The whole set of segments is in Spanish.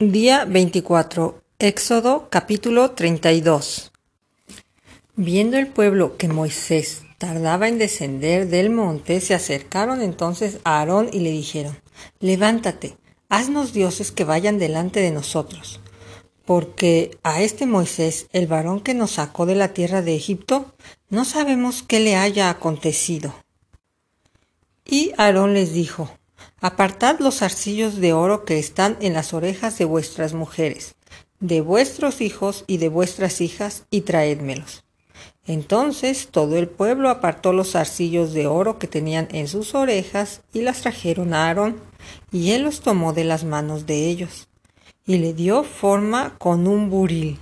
Día 24. Éxodo capítulo 32. Viendo el pueblo que Moisés tardaba en descender del monte, se acercaron entonces a Aarón y le dijeron, Levántate, haznos dioses que vayan delante de nosotros, porque a este Moisés, el varón que nos sacó de la tierra de Egipto, no sabemos qué le haya acontecido. Y Aarón les dijo, Apartad los arcillos de oro que están en las orejas de vuestras mujeres, de vuestros hijos y de vuestras hijas, y traédmelos. Entonces todo el pueblo apartó los arcillos de oro que tenían en sus orejas y las trajeron a Aarón, y él los tomó de las manos de ellos, y le dio forma con un buril.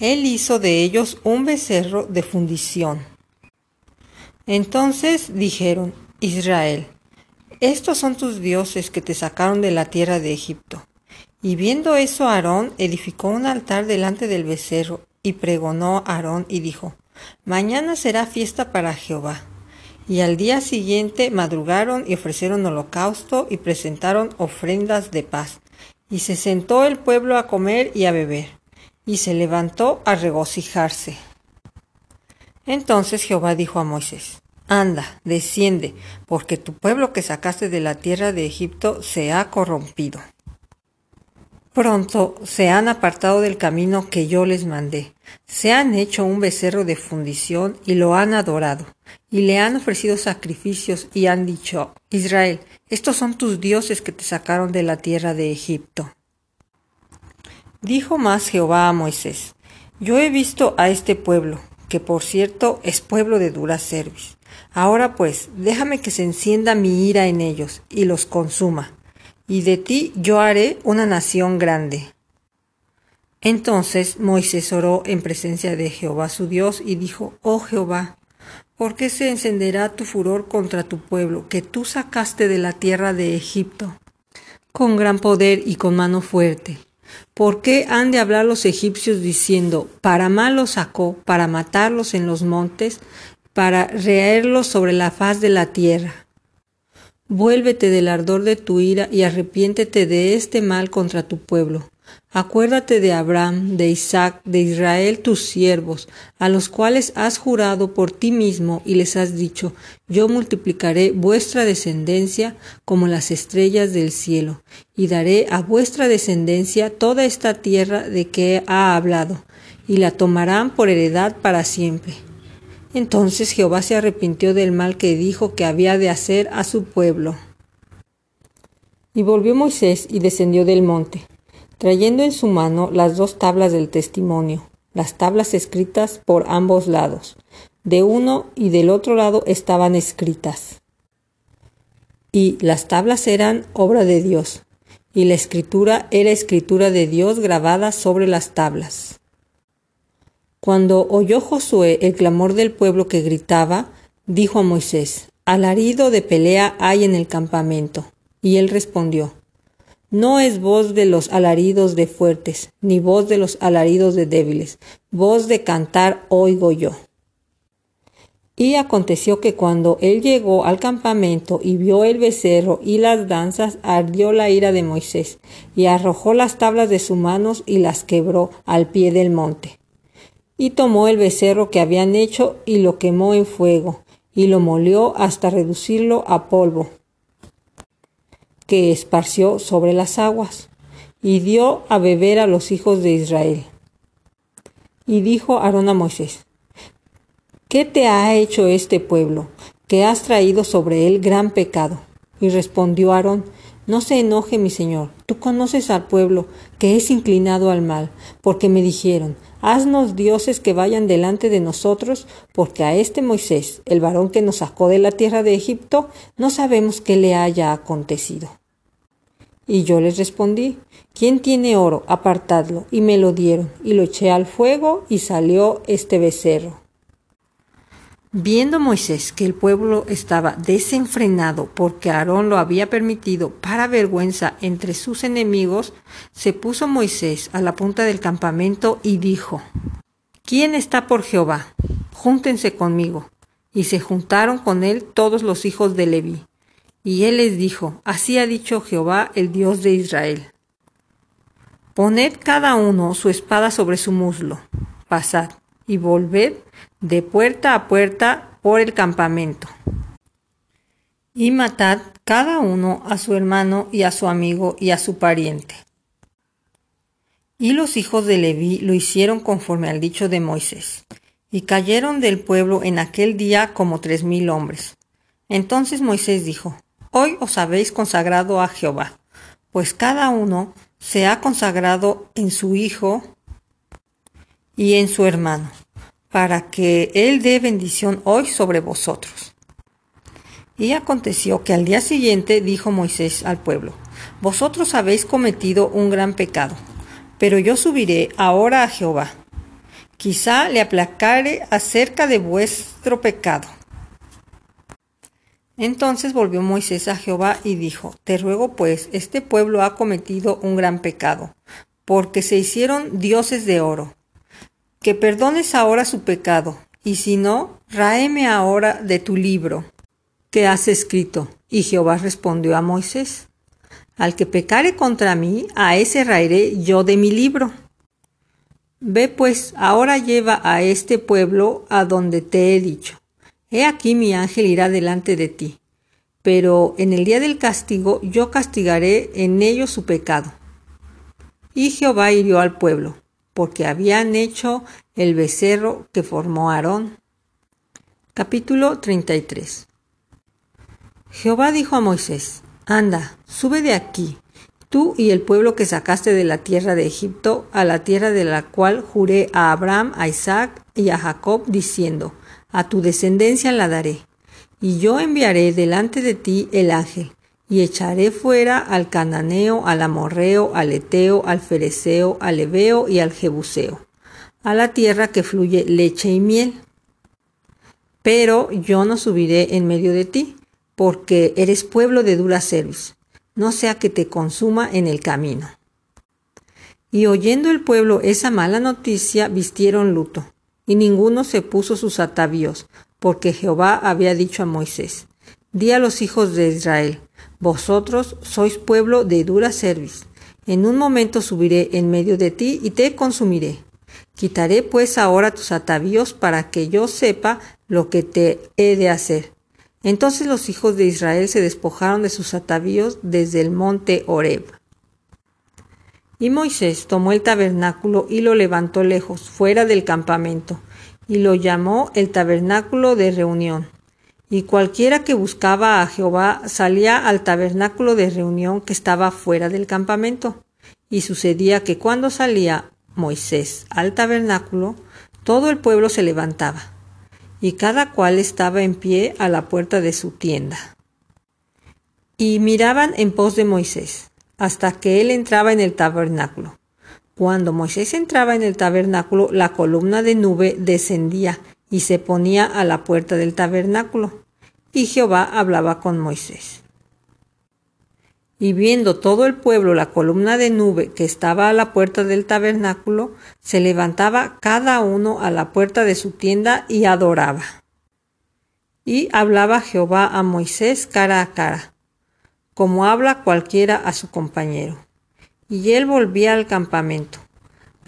Él hizo de ellos un becerro de fundición. Entonces dijeron, Israel, estos son tus dioses que te sacaron de la tierra de Egipto. Y viendo eso Aarón edificó un altar delante del becerro, y pregonó Aarón y dijo, Mañana será fiesta para Jehová. Y al día siguiente madrugaron y ofrecieron holocausto y presentaron ofrendas de paz. Y se sentó el pueblo a comer y a beber, y se levantó a regocijarse. Entonces Jehová dijo a Moisés, Anda, desciende, porque tu pueblo que sacaste de la tierra de Egipto se ha corrompido. Pronto se han apartado del camino que yo les mandé, se han hecho un becerro de fundición y lo han adorado, y le han ofrecido sacrificios y han dicho, Israel, estos son tus dioses que te sacaron de la tierra de Egipto. Dijo más Jehová a Moisés, Yo he visto a este pueblo, que por cierto es pueblo de dura cerviz. Ahora pues, déjame que se encienda mi ira en ellos y los consuma, y de ti yo haré una nación grande. Entonces Moisés oró en presencia de Jehová su Dios y dijo, Oh Jehová, ¿por qué se encenderá tu furor contra tu pueblo, que tú sacaste de la tierra de Egipto, con gran poder y con mano fuerte? ¿Por qué han de hablar los egipcios diciendo, para mal los sacó, para matarlos en los montes, para reerlos sobre la faz de la tierra? Vuélvete del ardor de tu ira y arrepiéntete de este mal contra tu pueblo. Acuérdate de Abraham, de Isaac, de Israel tus siervos, a los cuales has jurado por ti mismo y les has dicho, yo multiplicaré vuestra descendencia como las estrellas del cielo, y daré a vuestra descendencia toda esta tierra de que ha hablado, y la tomarán por heredad para siempre. Entonces Jehová se arrepintió del mal que dijo que había de hacer a su pueblo. Y volvió Moisés y descendió del monte trayendo en su mano las dos tablas del testimonio, las tablas escritas por ambos lados. De uno y del otro lado estaban escritas. Y las tablas eran obra de Dios, y la escritura era escritura de Dios grabada sobre las tablas. Cuando oyó Josué el clamor del pueblo que gritaba, dijo a Moisés, Alarido de pelea hay en el campamento. Y él respondió, no es voz de los alaridos de fuertes, ni voz de los alaridos de débiles, voz de cantar oigo yo. Y aconteció que cuando él llegó al campamento y vio el becerro y las danzas, ardió la ira de Moisés, y arrojó las tablas de sus manos y las quebró al pie del monte. Y tomó el becerro que habían hecho y lo quemó en fuego, y lo molió hasta reducirlo a polvo, que esparció sobre las aguas, y dio a beber a los hijos de Israel. Y dijo Aarón a Moisés, ¿qué te ha hecho este pueblo, que has traído sobre él gran pecado? Y respondió Aarón, no se enoje mi señor, tú conoces al pueblo, que es inclinado al mal, porque me dijeron, haznos dioses que vayan delante de nosotros, porque a este Moisés, el varón que nos sacó de la tierra de Egipto, no sabemos qué le haya acontecido. Y yo les respondí, ¿quién tiene oro? Apartadlo. Y me lo dieron, y lo eché al fuego, y salió este becerro. Viendo Moisés que el pueblo estaba desenfrenado porque Aarón lo había permitido para vergüenza entre sus enemigos, se puso Moisés a la punta del campamento y dijo, ¿Quién está por Jehová? Júntense conmigo. Y se juntaron con él todos los hijos de Leví. Y él les dijo, Así ha dicho Jehová, el Dios de Israel. Poned cada uno su espada sobre su muslo, pasad y volved de puerta a puerta por el campamento. Y matad cada uno a su hermano y a su amigo y a su pariente. Y los hijos de Leví lo hicieron conforme al dicho de Moisés, y cayeron del pueblo en aquel día como tres mil hombres. Entonces Moisés dijo, Hoy os habéis consagrado a Jehová, pues cada uno se ha consagrado en su hijo y en su hermano, para que él dé bendición hoy sobre vosotros. Y aconteció que al día siguiente dijo Moisés al pueblo, Vosotros habéis cometido un gran pecado pero yo subiré ahora a Jehová. Quizá le aplacare acerca de vuestro pecado. Entonces volvió Moisés a Jehová y dijo, Te ruego pues, este pueblo ha cometido un gran pecado, porque se hicieron dioses de oro. Que perdones ahora su pecado, y si no, ráeme ahora de tu libro que has escrito. Y Jehová respondió a Moisés, al que pecare contra mí, a ese raeré yo de mi libro. Ve pues, ahora lleva a este pueblo a donde te he dicho. He aquí mi ángel irá delante de ti, pero en el día del castigo yo castigaré en ellos su pecado. Y Jehová hirió al pueblo, porque habían hecho el becerro que formó Aarón. Capítulo 33 Jehová dijo a Moisés, Anda, sube de aquí, tú y el pueblo que sacaste de la tierra de Egipto, a la tierra de la cual juré a Abraham, a Isaac y a Jacob, diciendo, a tu descendencia la daré. Y yo enviaré delante de ti el ángel, y echaré fuera al cananeo, al amorreo, al eteo, al fereceo, al ebeo y al jebuseo, a la tierra que fluye leche y miel. Pero yo no subiré en medio de ti, porque eres pueblo de dura cerviz, no sea que te consuma en el camino. Y oyendo el pueblo esa mala noticia, vistieron luto, y ninguno se puso sus atavíos, porque Jehová había dicho a Moisés, Di a los hijos de Israel, vosotros sois pueblo de dura cerviz, en un momento subiré en medio de ti y te consumiré. Quitaré pues ahora tus atavíos para que yo sepa lo que te he de hacer entonces los hijos de Israel se despojaron de sus atavíos desde el monte Horeb. Y Moisés tomó el tabernáculo y lo levantó lejos, fuera del campamento, y lo llamó el tabernáculo de reunión. Y cualquiera que buscaba a Jehová salía al tabernáculo de reunión que estaba fuera del campamento. Y sucedía que cuando salía Moisés al tabernáculo, todo el pueblo se levantaba y cada cual estaba en pie a la puerta de su tienda. Y miraban en pos de Moisés, hasta que él entraba en el tabernáculo. Cuando Moisés entraba en el tabernáculo, la columna de nube descendía y se ponía a la puerta del tabernáculo, y Jehová hablaba con Moisés. Y viendo todo el pueblo la columna de nube que estaba a la puerta del tabernáculo, se levantaba cada uno a la puerta de su tienda y adoraba. Y hablaba Jehová a Moisés cara a cara, como habla cualquiera a su compañero. Y él volvía al campamento.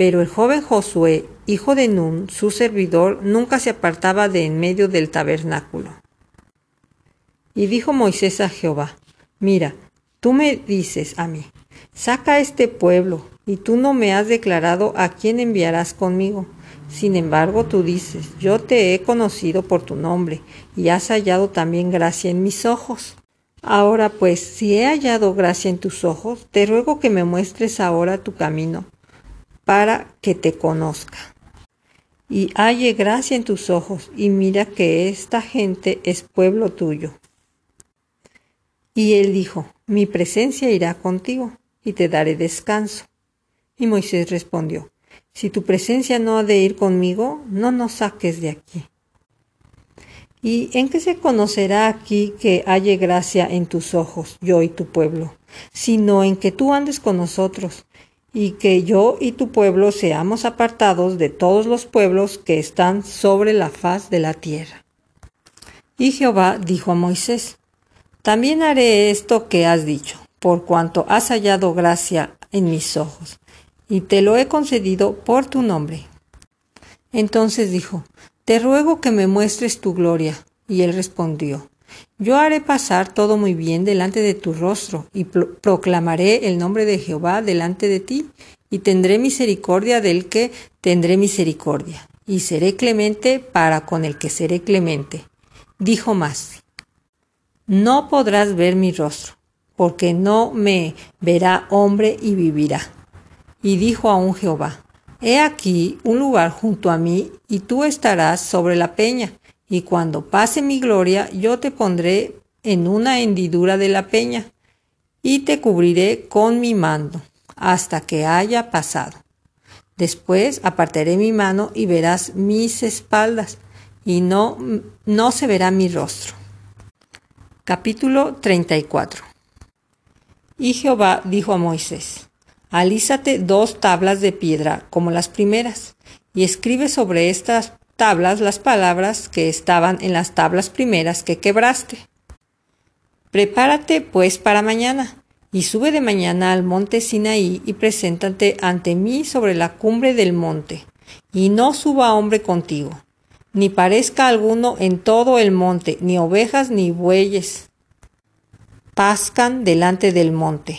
Pero el joven Josué, hijo de Nun, su servidor, nunca se apartaba de en medio del tabernáculo. Y dijo Moisés a Jehová, Mira, Tú me dices a mí, saca este pueblo, y tú no me has declarado a quién enviarás conmigo. Sin embargo, tú dices, yo te he conocido por tu nombre, y has hallado también gracia en mis ojos. Ahora pues, si he hallado gracia en tus ojos, te ruego que me muestres ahora tu camino, para que te conozca. Y halle gracia en tus ojos, y mira que esta gente es pueblo tuyo. Y él dijo, mi presencia irá contigo y te daré descanso. Y Moisés respondió, Si tu presencia no ha de ir conmigo, no nos saques de aquí. ¿Y en qué se conocerá aquí que halle gracia en tus ojos, yo y tu pueblo? Sino en que tú andes con nosotros, y que yo y tu pueblo seamos apartados de todos los pueblos que están sobre la faz de la tierra. Y Jehová dijo a Moisés, también haré esto que has dicho, por cuanto has hallado gracia en mis ojos, y te lo he concedido por tu nombre. Entonces dijo, Te ruego que me muestres tu gloria. Y él respondió, Yo haré pasar todo muy bien delante de tu rostro, y proclamaré el nombre de Jehová delante de ti, y tendré misericordia del que tendré misericordia, y seré clemente para con el que seré clemente. Dijo más, No podrás ver mi rostro, porque no me verá hombre y vivirá. Y dijo aún Jehová, He aquí un lugar junto a mí, y tú estarás sobre la peña, y cuando pase mi gloria, yo te pondré en una hendidura de la peña, y te cubriré con mi mando, hasta que haya pasado. Después apartaré mi mano y verás mis espaldas, y no, no se verá mi rostro. Capítulo 34 Y Jehová dijo a Moisés, Alízate dos tablas de piedra como las primeras, y escribe sobre estas tablas las palabras que estaban en las tablas primeras que quebraste. Prepárate pues para mañana, y sube de mañana al monte Sinaí y preséntate ante mí sobre la cumbre del monte, y no suba hombre contigo, ni parezca alguno en todo el monte, ni ovejas ni bueyes pascan delante del monte.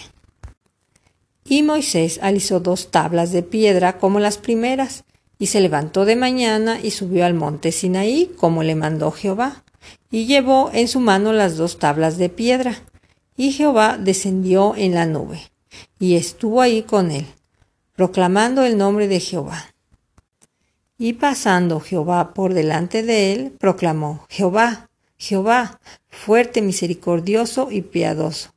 Y Moisés alisó dos tablas de piedra como las primeras, y se levantó de mañana y subió al monte Sinaí, como le mandó Jehová, y llevó en su mano las dos tablas de piedra. Y Jehová descendió en la nube, y estuvo ahí con él, proclamando el nombre de Jehová. Y pasando Jehová por delante de él, proclamó, Jehová, Jehová, fuerte, misericordioso y piadoso,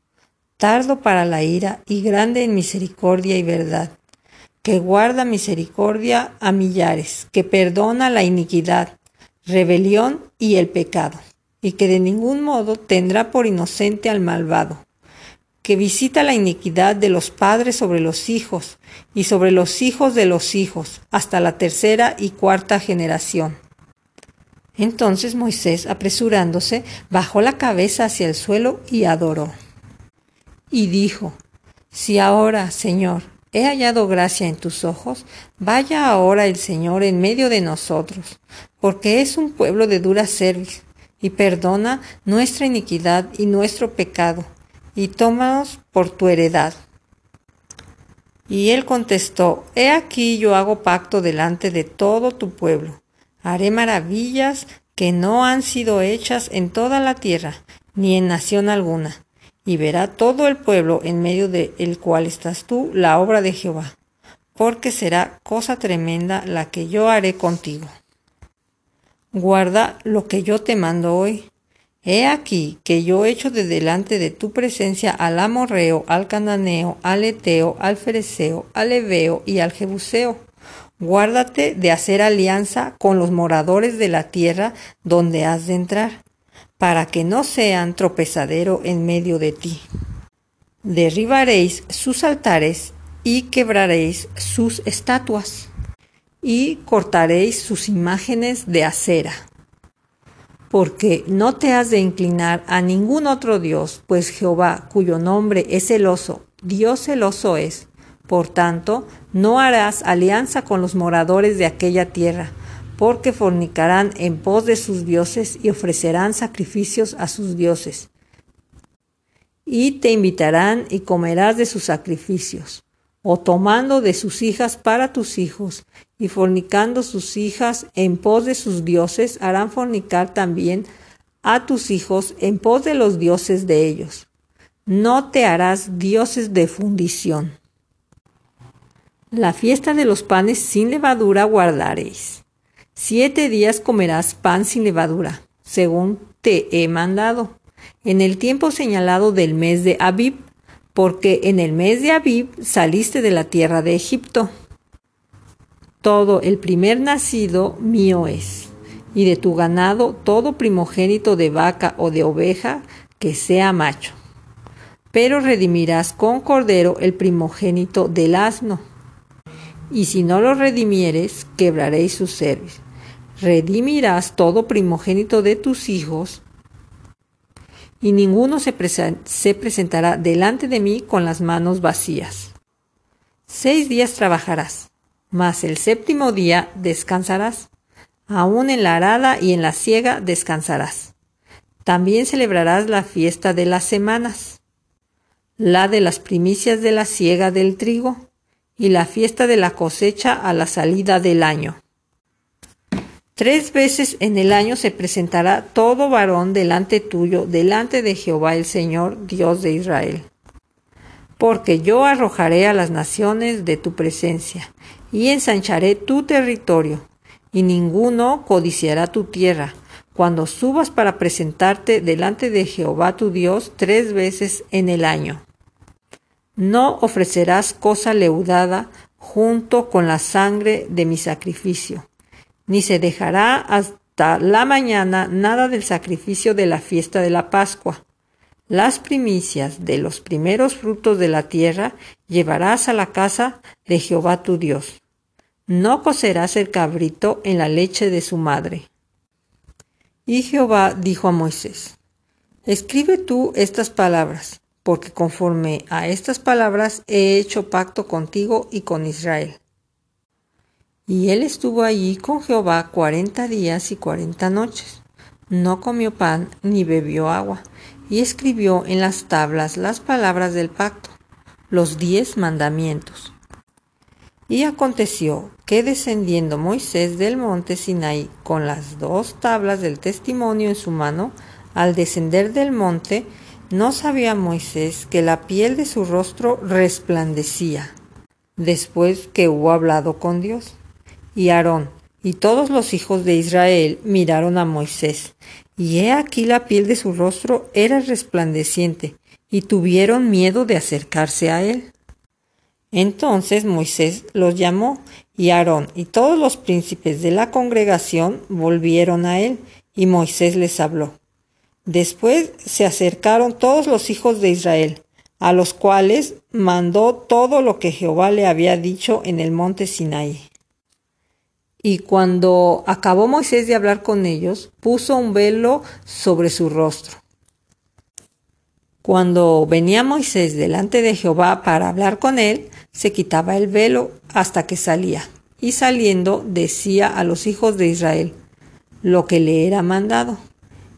tardo para la ira y grande en misericordia y verdad, que guarda misericordia a millares, que perdona la iniquidad, rebelión y el pecado, y que de ningún modo tendrá por inocente al malvado, que visita la iniquidad de los padres sobre los hijos y sobre los hijos de los hijos, hasta la tercera y cuarta generación. Entonces Moisés, apresurándose, bajó la cabeza hacia el suelo y adoró y dijo, Si ahora, Señor, he hallado gracia en tus ojos, vaya ahora el Señor en medio de nosotros, porque es un pueblo de dura cerviz, y perdona nuestra iniquidad y nuestro pecado, y tómanos por tu heredad. Y él contestó, He aquí yo hago pacto delante de todo tu pueblo, haré maravillas que no han sido hechas en toda la tierra, ni en nación alguna y verá todo el pueblo en medio de el cual estás tú la obra de Jehová, porque será cosa tremenda la que yo haré contigo. Guarda lo que yo te mando hoy. He aquí que yo echo de delante de tu presencia al amorreo, al cananeo, al eteo, al fereceo, al ebeo y al jebuseo. Guárdate de hacer alianza con los moradores de la tierra donde has de entrar para que no sean tropezadero en medio de ti. Derribaréis sus altares y quebraréis sus estatuas y cortaréis sus imágenes de acera. Porque no te has de inclinar a ningún otro Dios, pues Jehová, cuyo nombre es celoso, Dios celoso es. Por tanto, no harás alianza con los moradores de aquella tierra, porque fornicarán en pos de sus dioses y ofrecerán sacrificios a sus dioses. Y te invitarán y comerás de sus sacrificios, o tomando de sus hijas para tus hijos, y fornicando sus hijas en pos de sus dioses, harán fornicar también a tus hijos en pos de los dioses de ellos. No te harás dioses de fundición. La fiesta de los panes sin levadura guardaréis Siete días comerás pan sin levadura, según te he mandado, en el tiempo señalado del mes de Abib, porque en el mes de Abib saliste de la tierra de Egipto. Todo el primer nacido mío es, y de tu ganado todo primogénito de vaca o de oveja que sea macho. Pero redimirás con cordero el primogénito del asno. Y si no lo redimieres, quebraréis su cerviz redimirás todo primogénito de tus hijos, y ninguno se, presentará delante de mí con las manos vacías. Seis días trabajarás, mas el séptimo día descansarás. Aún en la arada y en la siega descansarás. También celebrarás la fiesta de las semanas, la de las primicias de la siega del trigo, y la fiesta de la cosecha a la salida del año. Tres veces en el año se presentará todo varón delante tuyo, delante de Jehová el Señor, Dios de Israel porque yo arrojaré a las naciones de tu presencia, y ensancharé tu territorio, y ninguno codiciará tu tierra, cuando subas para presentarte delante de Jehová tu Dios tres veces en el año. No ofrecerás cosa leudada junto con la sangre de mi sacrificio, ni se dejará hasta la mañana nada del sacrificio de la fiesta de la Pascua, las primicias de los primeros frutos de la tierra llevarás a la casa de Jehová tu Dios. No cocerás el cabrito en la leche de su madre. Y Jehová dijo a Moisés, Escribe tú estas palabras, porque conforme a estas palabras he hecho pacto contigo y con Israel. Y él estuvo allí con Jehová cuarenta días y cuarenta noches. No comió pan ni bebió agua y escribió en las tablas las palabras del pacto, los diez mandamientos. Y aconteció que descendiendo Moisés del monte Sinaí con las dos tablas del testimonio en su mano, al descender del monte, no sabía Moisés que la piel de su rostro resplandecía, después que hubo hablado con Dios. Y Aarón y todos los hijos de Israel miraron a Moisés, y he aquí la piel de su rostro era resplandeciente, y tuvieron miedo de acercarse a él. Entonces Moisés los llamó, y Aarón y todos los príncipes de la congregación volvieron a él, y Moisés les habló. Después se acercaron todos los hijos de Israel, a los cuales mandó todo lo que Jehová le había dicho en el monte Sinaí. Y cuando acabó Moisés de hablar con ellos, puso un velo sobre su rostro. Cuando venía Moisés delante de Jehová para hablar con él, se quitaba el velo hasta que salía, y saliendo decía a los hijos de Israel lo que le era mandado.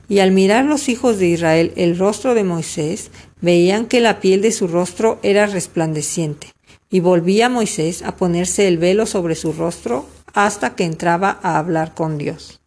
Y al mirar los hijos de Israel el rostro de Moisés, veían que la piel de su rostro era resplandeciente. Y volvía Moisés a ponerse el velo sobre su rostro hasta que entraba a hablar con Dios.